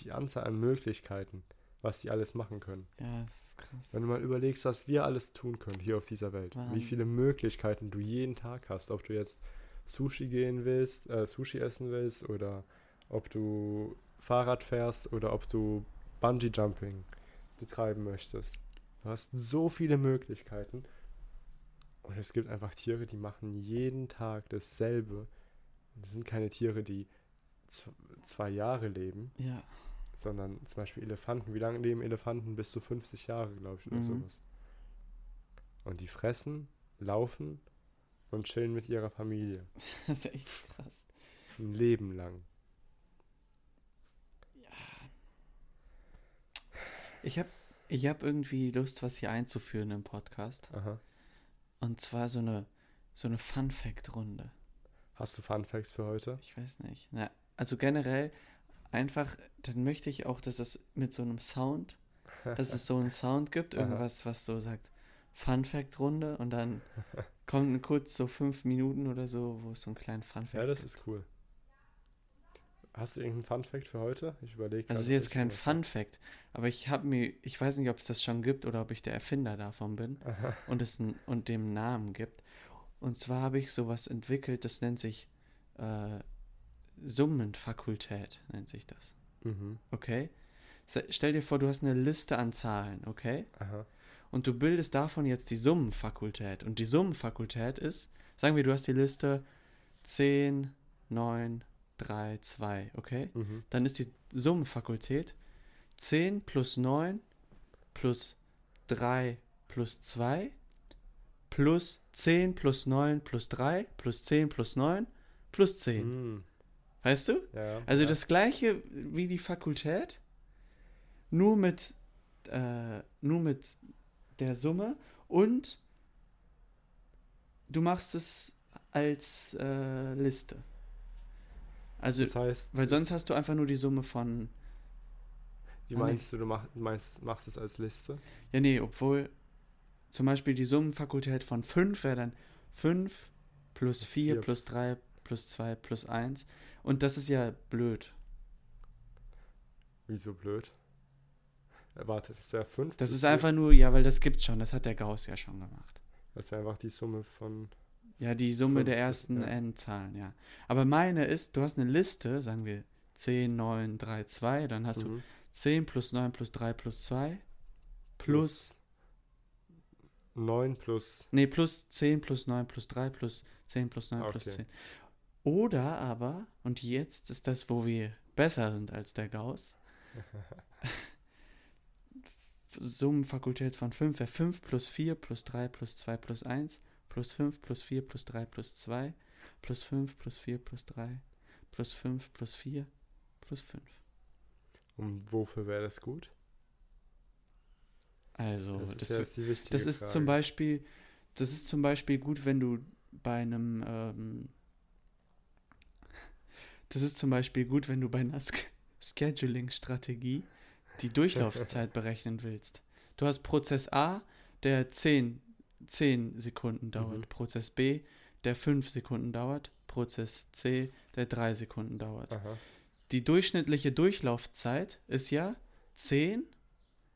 S2: die Anzahl an Möglichkeiten, was die alles machen können?
S1: Ja, es ist krass.
S2: Wenn du mal überlegst, was wir alles tun können hier auf dieser Welt, wie
S1: Wahnsinn.
S2: viele Möglichkeiten du jeden Tag hast, ob du jetzt Sushi gehen willst, äh, Sushi essen willst oder ob du Fahrrad fährst oder ob du Bungee Jumping betreiben möchtest. Du hast so viele Möglichkeiten und es gibt einfach Tiere, die machen jeden Tag dasselbe. Und das sind keine Tiere, die zw- zwei Jahre leben,
S1: Ja,
S2: sondern zum Beispiel Elefanten. Wie lange leben Elefanten? Bis zu 50 Jahre, glaube ich, oder
S1: Mhm.
S2: sowas. Und die fressen, laufen und chillen mit ihrer Familie. (laughs)
S1: das ist echt krass.
S2: Ein Leben lang.
S1: Ich habe ich hab irgendwie Lust, was hier einzuführen im Podcast.
S2: Aha.
S1: Und zwar so eine, so eine Fun-Fact-Runde.
S2: Hast du Fun Facts für heute?
S1: Ich weiß nicht. Na, also generell einfach, dann möchte ich auch, dass es mit so einem Sound, (laughs) dass es so einen Sound gibt, irgendwas, was so sagt, Fun Fact Runde und dann (laughs) kommen kurz so fünf Minuten oder so, wo es so einen kleinen Fun Fact
S2: Ja, das
S1: gibt.
S2: ist cool. Hast du irgendeinen Fun Fact für heute? Ich überlege.
S1: Also ist jetzt kein Fun Fact, aber ich habe mir, ich weiß nicht, ob es das schon gibt oder ob ich der Erfinder davon bin und es n- und dem Namen gibt. Und zwar habe ich sowas entwickelt, das nennt sich äh, Summenfakultät, nennt sich das.
S2: Mhm.
S1: Okay? Stell dir vor, du hast eine Liste an Zahlen, okay?
S2: Aha.
S1: Und du bildest davon jetzt die Summenfakultät. Und die Summenfakultät ist, sagen wir, du hast die Liste 10, 9, 3, 2, okay?
S2: Mhm.
S1: Dann ist die Summenfakultät 10 plus 9 plus 3 plus 2 plus 10 plus 9 plus 3 plus 10 plus 9 plus 10.
S2: Mhm.
S1: Weißt du?
S2: Ja.
S1: Also
S2: ja.
S1: das gleiche wie die Fakultät, nur mit, äh, nur mit der Summe und du machst es als äh, Liste. Also,
S2: Das heißt,
S1: weil sonst hast du einfach nur die Summe von.
S2: Wie
S1: Ah,
S2: meinst du, du mach, meinst, machst es als Liste?
S1: Ja, nee, obwohl zum Beispiel die Summenfakultät von 5 wäre dann 5 plus 4
S2: Vier
S1: plus
S2: plus-
S1: 3 plus 2 plus 1. Und das ist ja blöd.
S2: Wieso blöd? Warte, das wäre 5.
S1: Das ist einfach nur, ja, weil das gibt's schon. Das hat der Gauss ja schon gemacht.
S2: Das wäre einfach die Summe von.
S1: Ja, die Summe
S2: Fünf
S1: der
S2: plus-
S1: ersten
S2: ja.
S1: n-Zahlen, ja. Aber meine ist, du hast eine Liste, sagen wir 10, 9, 3, 2, dann hast du
S2: Mhm.
S1: 10 plus 9 plus 3 plus 2 plus,
S2: 9 plus.
S1: nee, plus 10 plus 9 plus 3 plus 10 plus 9 plus
S2: Okay.
S1: 10. Oder aber, und jetzt ist das, wo wir besser sind als der Gauss, (laughs) Summenfakultät von 5 wäre 5 plus 4 plus 3 plus 2 plus 1 plus 5 plus 4 plus 3 plus 2 plus 5 plus 4 plus 3 plus 5 plus 4 plus 5.
S2: Und wofür wäre das gut?
S1: Also,
S2: das
S1: das,
S2: ist ja jetzt die wichtige
S1: das ist
S2: Frage.
S1: zum Beispiel, das ist zum Beispiel gut, wenn du bei einem, ähm, (laughs) das ist zum Beispiel gut, wenn du bei einer Sch Scheduling-Strategie die Durchlaufzeit (laughs) berechnen willst. Du hast Prozess A, der 10, 10 Sekunden dauert,
S2: Mhm.
S1: Prozess B, der 5 Sekunden dauert, Prozess C, der 3 Sekunden dauert.
S2: Aha.
S1: Die durchschnittliche Durchlaufzeit ist ja 10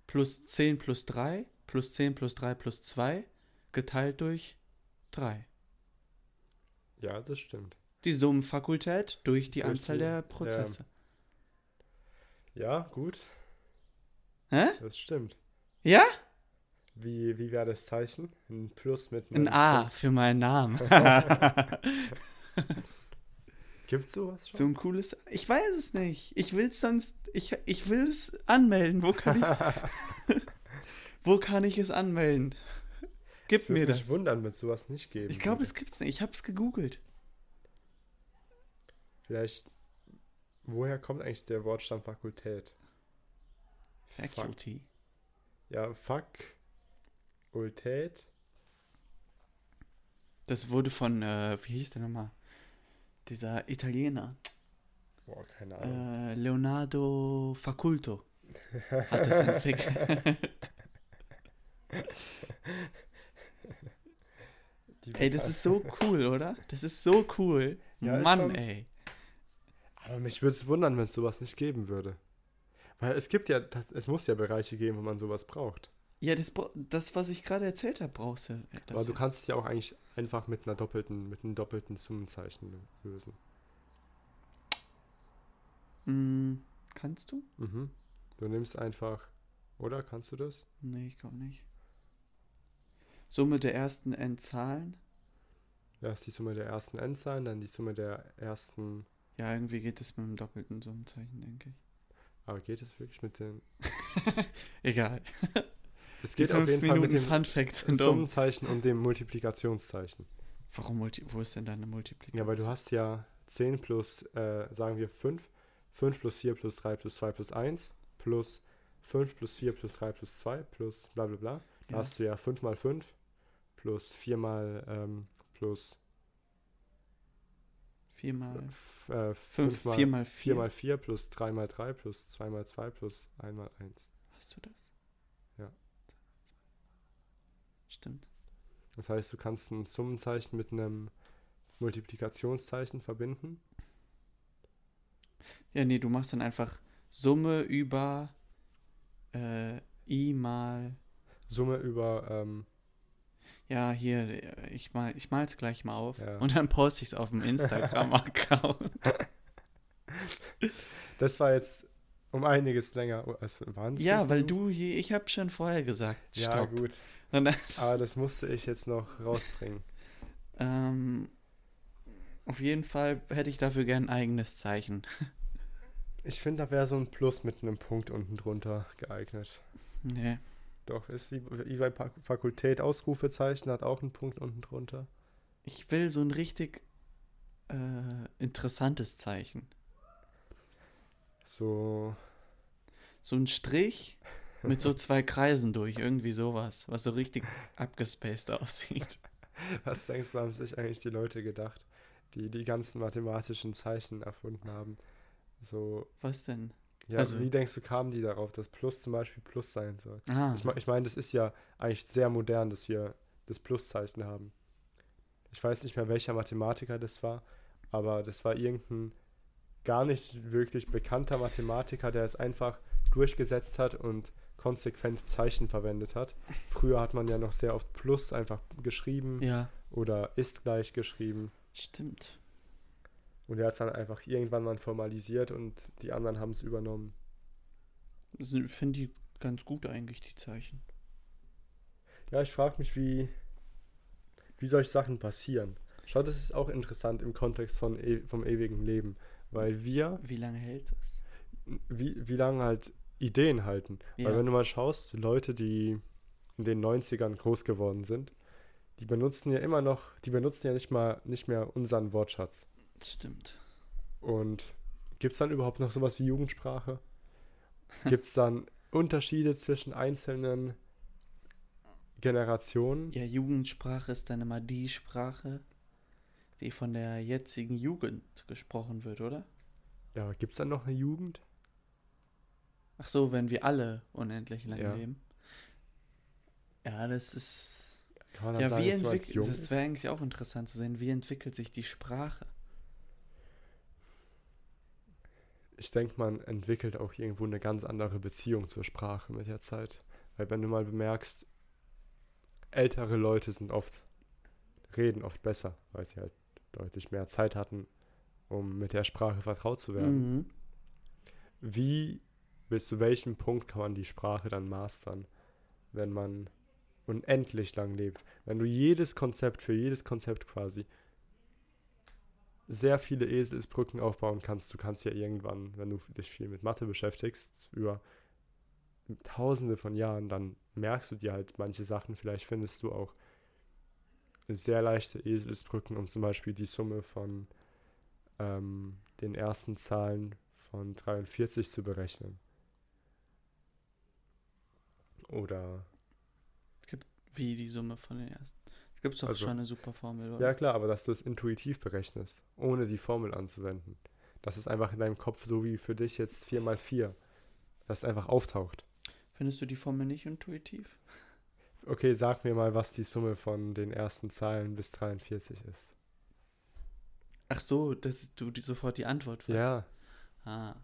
S1: plus 10 plus 3 plus 10 plus 3 plus 2 geteilt durch 3.
S2: Ja, das stimmt.
S1: Die Summenfakultät durch die
S2: Durch
S1: Anzahl der Prozesse.
S2: Ja, gut.
S1: Hä?
S2: Das stimmt.
S1: Ja?
S2: Wie, wie wäre das Zeichen? Ein Plus mit
S1: Ein A für meinen Namen. (laughs)
S2: Gibt's sowas schon?
S1: so ein cooles. Ich weiß es nicht. Ich will es sonst. Ich, ich will es anmelden. Wo kann ich (laughs) Wo kann ich es anmelden? Gib
S2: Das würde
S1: mir
S2: mich
S1: das.
S2: wundern, wenn es sowas nicht geben
S1: Ich glaube,
S2: würde.
S1: es gibt's nicht. Ich habe es gegoogelt.
S2: Vielleicht, woher kommt eigentlich der Wortstamm Fakultät?
S1: Faculty.
S2: Ja, Fakultät.
S1: Das wurde von, äh, wie hieß der nochmal? Dieser Italiener.
S2: Boah, keine Ahnung.
S1: Äh, Leonardo Faculto (laughs) hat das entwickelt. Ey, das ist so cool, oder? Das ist so cool.
S2: Ja,
S1: Mann,
S2: schon-
S1: ey.
S2: Aber mich würde es wundern, wenn es sowas nicht geben würde. Weil es gibt ja, das, es muss ja Bereiche geben, wo man sowas braucht.
S1: Ja, das, das was ich gerade erzählt habe, brauchst du. äh,
S2: Aber du
S1: ja.
S2: kannst es ja auch eigentlich einfach mit einer doppelten, mit einem doppelten Summenzeichen lösen.
S1: Mm, kannst du?
S2: Mhm. Du nimmst einfach, oder? Kannst du das?
S1: Nee, ich glaube nicht. Summe der ersten n Zahlen.
S2: Erst die Summe der ersten N-Zahlen, dann die Summe der ersten.
S1: Ja, irgendwie geht es mit einem doppelten Summenzeichen, denke ich.
S2: Aber geht es wirklich mit den. (laughs)
S1: Egal.
S2: Es geht auf jeden Fall
S1: Minuten
S2: mit dem
S1: Fun Fact sind um.
S2: Summenzeichen und dem Multiplikationszeichen.
S1: Warum multi wo ist denn deine Multiplikation?
S2: Ja, weil du hast ja 10 plus, äh, sagen wir 5, 5 plus 4 plus 3 plus 2 plus 1 plus 5 plus 4 plus 3 plus 2 plus bla bla bla. Da
S1: Ja.
S2: hast du ja 5 mal 5 plus 4 mal ähm, plus
S1: Viermal.
S2: f- äh,
S1: Fünf,
S2: 5 mal
S1: vier mal
S2: 4
S1: vier.
S2: mal 4 plus 3 mal 3 plus 2 mal 2 plus 1 mal 1.
S1: Hast du das?
S2: Ja.
S1: Stimmt.
S2: Das heißt, du kannst ein Summenzeichen mit einem Multiplikationszeichen verbinden.
S1: Ja, nee, du machst dann einfach Summe über äh, i mal.
S2: Summe über, ähm,
S1: Ja, hier, ich mal, ich mal's gleich mal auf.
S2: Ja.
S1: Und dann poste ich es auf dem Instagram-Account. (laughs) (laughs)
S2: das war jetzt um einiges länger. Oh, es waren
S1: ja, weil du hier, ich habe schon vorher gesagt,
S2: Ja,
S1: stopp.
S2: gut.
S1: Und dann, (laughs)
S2: Aber das musste ich jetzt noch rausbringen.
S1: ähm, auf jeden Fall hätte ich dafür gern ein eigenes Zeichen.
S2: Ich finde, da wäre so ein Plus mit einem Punkt unten drunter geeignet.
S1: Nee.
S2: Doch, ist die die Fakultät Ausrufezeichen, hat auch einen Punkt unten drunter.
S1: Ich will so ein richtig äh, interessantes Zeichen.
S2: So,
S1: So ein Strich mit so zwei Kreisen durch, irgendwie sowas, was so richtig abgespaced aussieht. (laughs)
S2: was denkst du, haben sich eigentlich die Leute gedacht, die die ganzen mathematischen Zeichen erfunden haben? So,
S1: Was denn?
S2: Ja,
S1: Also-
S2: wie denkst du, kamen die darauf, dass Plus zum Beispiel Plus sein soll?
S1: Ah,
S2: Ich, ich meine, das ist ja eigentlich sehr modern, dass wir das Pluszeichen haben. Ich weiß nicht mehr, welcher Mathematiker das war, aber das war irgendein gar nicht wirklich bekannter Mathematiker, der es einfach durchgesetzt hat und konsequent Zeichen verwendet hat. Früher hat man ja noch sehr oft Plus einfach geschrieben
S1: ja,
S2: oder ist gleich geschrieben.
S1: stimmt.
S2: Und er hat es dann einfach irgendwann mal formalisiert und die anderen haben es übernommen.
S1: Ich finde die ganz gut eigentlich, die Zeichen.
S2: Ja, ich frage mich, wie, wie solche Sachen passieren. Schau, das ist auch interessant im Kontext von e vom ewigen Leben, weil wir,
S1: Wie lange hält das?
S2: wie, wie lange halt Ideen halten.
S1: Ja.
S2: Weil wenn du mal schaust, Leute, die in den 90ern groß geworden sind, die benutzen ja immer noch, die benutzen ja nicht mal nicht mehr unseren Wortschatz.
S1: Das stimmt.
S2: Und gibt es dann überhaupt noch sowas wie Jugendsprache? Gibt es dann Unterschiede zwischen einzelnen Generationen?
S1: Ja, Jugendsprache ist dann immer die Sprache, die von der jetzigen Jugend gesprochen wird, oder?
S2: Ja, gibt es dann noch eine Jugend?
S1: Ach so, wenn wir alle unendlich lang
S2: Ja.
S1: leben. Ja, das ist.
S2: Kann man dann
S1: Ja,
S2: sagen,
S1: wie entwickelt. Das wäre eigentlich auch interessant zu sehen, wie entwickelt sich die Sprache.
S2: Ich denke, man entwickelt auch irgendwo eine ganz andere Beziehung zur Sprache mit der Zeit. Weil wenn du mal bemerkst, ältere Leute sind oft, reden oft besser, weil sie halt deutlich mehr Zeit hatten, um mit der Sprache vertraut zu werden.
S1: Mhm.
S2: Wie, bis zu welchem Punkt kann man die Sprache dann mastern, wenn man unendlich lang lebt? Wenn du jedes Konzept, für jedes Konzept quasi sehr viele Eselsbrücken aufbauen kannst. Du kannst ja irgendwann, wenn du dich viel mit Mathe beschäftigst, über tausende von Jahren, dann merkst du dir halt manche Sachen. Vielleicht findest du auch sehr leichte Eselsbrücken, um zum Beispiel die Summe von ähm, den ersten Zahlen von 43 zu berechnen. Oder,
S1: Wie die Summe von den ersten. Es gibt doch
S2: Also-
S1: schon eine super Formel, oder?
S2: ja klar, aber dass du es intuitiv berechnest, ohne die Formel anzuwenden. Das ist einfach in deinem Kopf so wie für dich jetzt 4 mal 4, dass es einfach auftaucht.
S1: Findest du die Formel nicht intuitiv?
S2: Okay, sag mir mal, was die Summe von den ersten Zahlen bis 43 ist.
S1: Ach so, dass du die, sofort die Antwort weißt.
S2: Ja,
S1: Ah.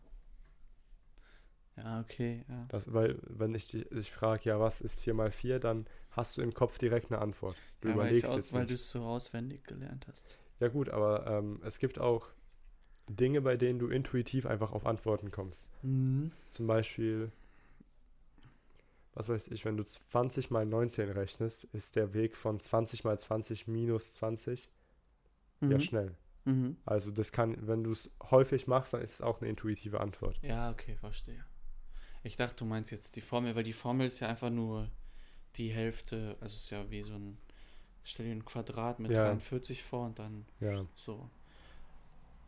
S1: Ja, okay, ja.
S2: das, weil wenn ich dich ich frage, ja, was ist 4 mal 4, dann hast du im Kopf direkt eine Antwort. Du
S1: ja, weil,
S2: überlegst
S1: aus,
S2: jetzt
S1: weil du es so auswendig gelernt hast.
S2: Ja gut, aber ähm, es gibt auch Dinge, bei denen du intuitiv einfach auf Antworten kommst.
S1: Mhm.
S2: Zum Beispiel, was weiß ich, wenn du 20 mal 19 rechnest, ist der Weg von 20 mal 20 minus 20 ja
S1: Mhm.
S2: schnell.
S1: Mhm.
S2: Also das kann, wenn du es häufig machst, dann ist es auch eine intuitive Antwort.
S1: Ja, okay, verstehe. Ich dachte, du meinst jetzt die Formel, weil die Formel ist ja einfach nur die Hälfte, also ist ja wie so ein, stell dir ein Quadrat mit
S2: Ja.
S1: 43 vor und dann
S2: Ja,
S1: so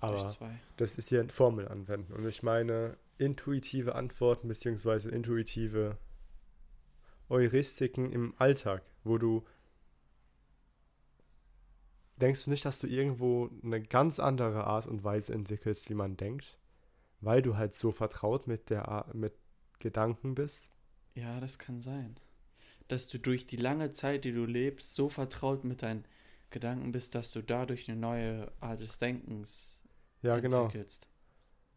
S2: aber
S1: durch zwei.
S2: das ist hier eine Formel anwenden. Und ich meine intuitive Antworten beziehungsweise intuitive Heuristiken im Alltag, wo du denkst du nicht, dass du irgendwo eine ganz andere Art und Weise entwickelst, wie man denkt, weil du halt so vertraut mit der Ar- mit Gedanken bist?
S1: Ja, das kann sein. Dass du durch die lange Zeit, die du lebst, so vertraut mit deinen Gedanken bist, dass du dadurch eine neue Art des Denkens
S2: Ja, genau.
S1: entwickelst.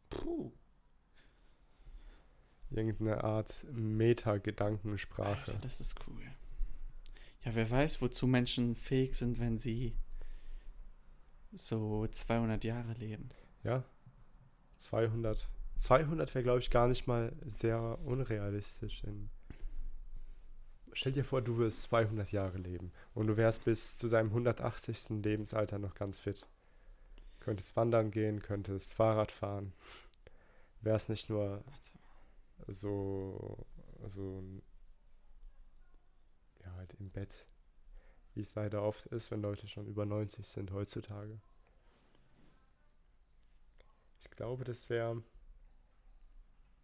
S1: Puh.
S2: Irgendeine Art Meta-Gedankensprache.
S1: Alter, das ist cool. Ja, wer weiß, wozu Menschen fähig sind, wenn sie so 200 Jahre leben.
S2: Ja. 200. 200 wäre, glaube ich, gar nicht mal sehr unrealistisch. In Stell dir vor, du würdest 200 Jahre leben und du wärst bis zu deinem 180. Lebensalter noch ganz fit. Könntest wandern gehen, könntest Fahrrad fahren. Wärst nicht nur so, so ja, halt im Bett, wie es leider oft ist, wenn Leute schon über 90 sind heutzutage. Ich glaube, das wäre,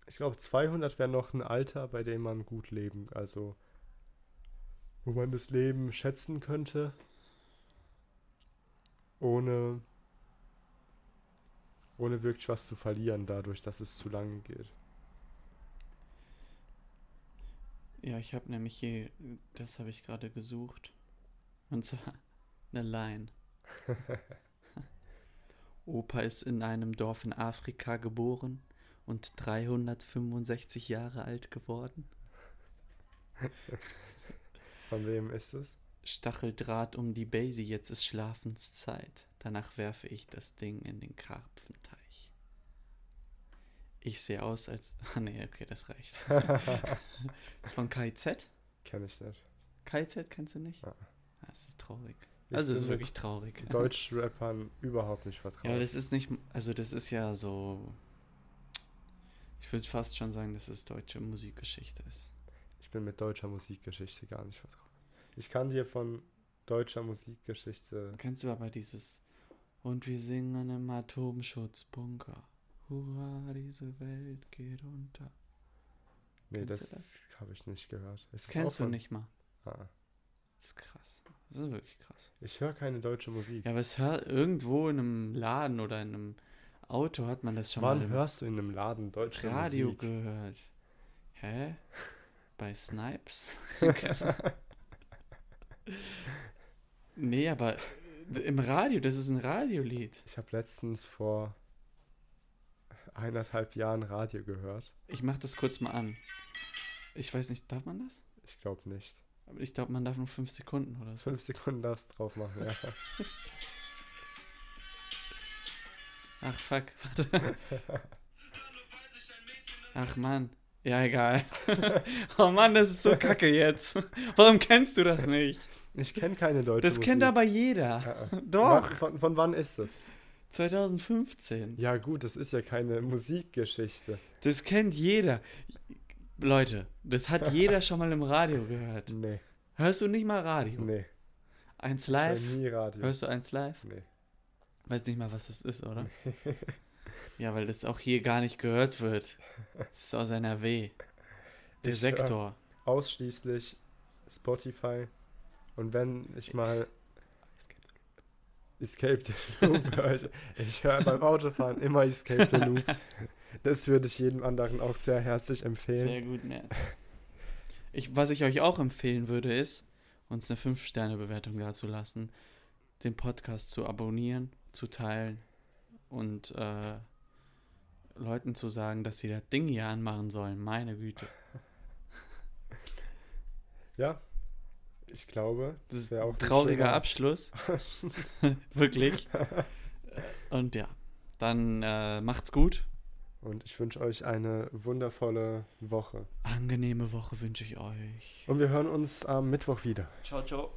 S2: ich glaube, 200 wäre noch ein Alter, bei dem man gut leben, also wo man das Leben schätzen könnte, ohne, ohne wirklich was zu verlieren, dadurch, dass es zu lange geht.
S1: Ja, ich habe nämlich hier, das habe ich gerade gesucht. Und zwar eine Line. (laughs) Opa ist in einem Dorf in Afrika geboren und 365 Jahre alt geworden. (laughs)
S2: Von wem ist es?
S1: Stacheldraht um die Basie, jetzt ist Schlafenszeit. Danach werfe ich das Ding in den Karpfenteich. Ich sehe aus als. (laughs) Ah, nee, okay, das reicht. das (laughs) ist von KIZ?
S2: Kenn ich nicht.
S1: KIZ kennst du nicht?
S2: Ja.
S1: Das ist traurig.
S2: Ich
S1: also, es ist wirklich traurig.
S2: Deutsch-Rappern überhaupt nicht vertraut.
S1: Ja, aber das ist nicht. Also, das ist ja so. Ich würde fast schon sagen, dass es deutsche Musikgeschichte ist.
S2: Ich bin mit deutscher Musikgeschichte gar nicht vertraut. Ich kann dir von deutscher Musikgeschichte.
S1: Kennst du aber dieses. Und wir singen im Atomschutzbunker. Hurra, diese Welt geht unter.
S2: Nee,
S1: Kennst du
S2: das habe ich nicht gehört.
S1: Das
S2: es
S1: kennst du nicht mal.
S2: Ah.
S1: Das ist krass. Das ist wirklich krass.
S2: Ich höre keine deutsche Musik.
S1: Ja, aber es hört irgendwo in einem Laden oder in einem Auto hat man das schon
S2: Wann
S1: mal im
S2: hörst du in einem Laden deutsche
S1: Radio
S2: Musik?
S1: gehört. Hä? (laughs) Bei Snipes? (laughs) (laughs) nee, aber im Radio, das ist ein Radiolied.
S2: Ich habe letztens vor eineinhalb Jahren Radio gehört.
S1: Ich mach das kurz mal an. Ich weiß nicht, darf man das?
S2: Ich glaube nicht.
S1: Aber ich glaube, man darf nur fünf Sekunden oder so.
S2: Fünf Sekunden darfst du drauf machen, ja.
S1: Ach fuck, warte. (laughs) Ach Mann. Ja, egal. (laughs) oh Mann, das ist so kacke jetzt. Warum kennst du das nicht?
S2: Ich kenne keine deutsche
S1: Das
S2: Musik.
S1: kennt aber jeder.
S2: Ja.
S1: Doch.
S2: Von, von wann ist das?
S1: 2015.
S2: Ja gut, das ist ja keine Musikgeschichte.
S1: Das kennt jeder. Leute, das hat jeder (laughs) schon mal im Radio gehört.
S2: Nee,
S1: Hörst du nicht mal Radio?
S2: nee.
S1: Eins
S2: Ich
S1: live?
S2: nie Radio.
S1: Hörst du eins live?
S2: Nee.
S1: Weiß nicht mal, was das ist, oder? (laughs) ja, weil das auch hier gar nicht gehört wird. (laughs) Das ist aus NRW. Der
S2: Ich
S1: Sektor.
S2: Ausschließlich Spotify. Und wenn ich mal Escape the Loop (laughs) höre, ich, ich höre beim Autofahren immer Escape the Loop. (laughs) Das würde ich jedem anderen auch sehr herzlich empfehlen.
S1: Sehr gut, nett. Ich, was ich euch auch empfehlen würde, ist, uns eine 5-Sterne-Bewertung dazulassen, den Podcast zu abonnieren, zu teilen und äh, Leuten zu sagen, dass sie das Ding hier anmachen sollen. Meine Güte. (laughs)
S2: Ja, ich glaube,
S1: Das ist
S2: auch
S1: ein
S2: ein
S1: trauriger
S2: schöner-
S1: Abschluss. (laughs) (laughs) Wirklich. Und ja, dann äh, macht's gut.
S2: Und ich wünsche euch eine wundervolle Woche.
S1: Angenehme Woche wünsche ich euch.
S2: Und wir hören uns am Mittwoch wieder.
S1: Ciao, ciao.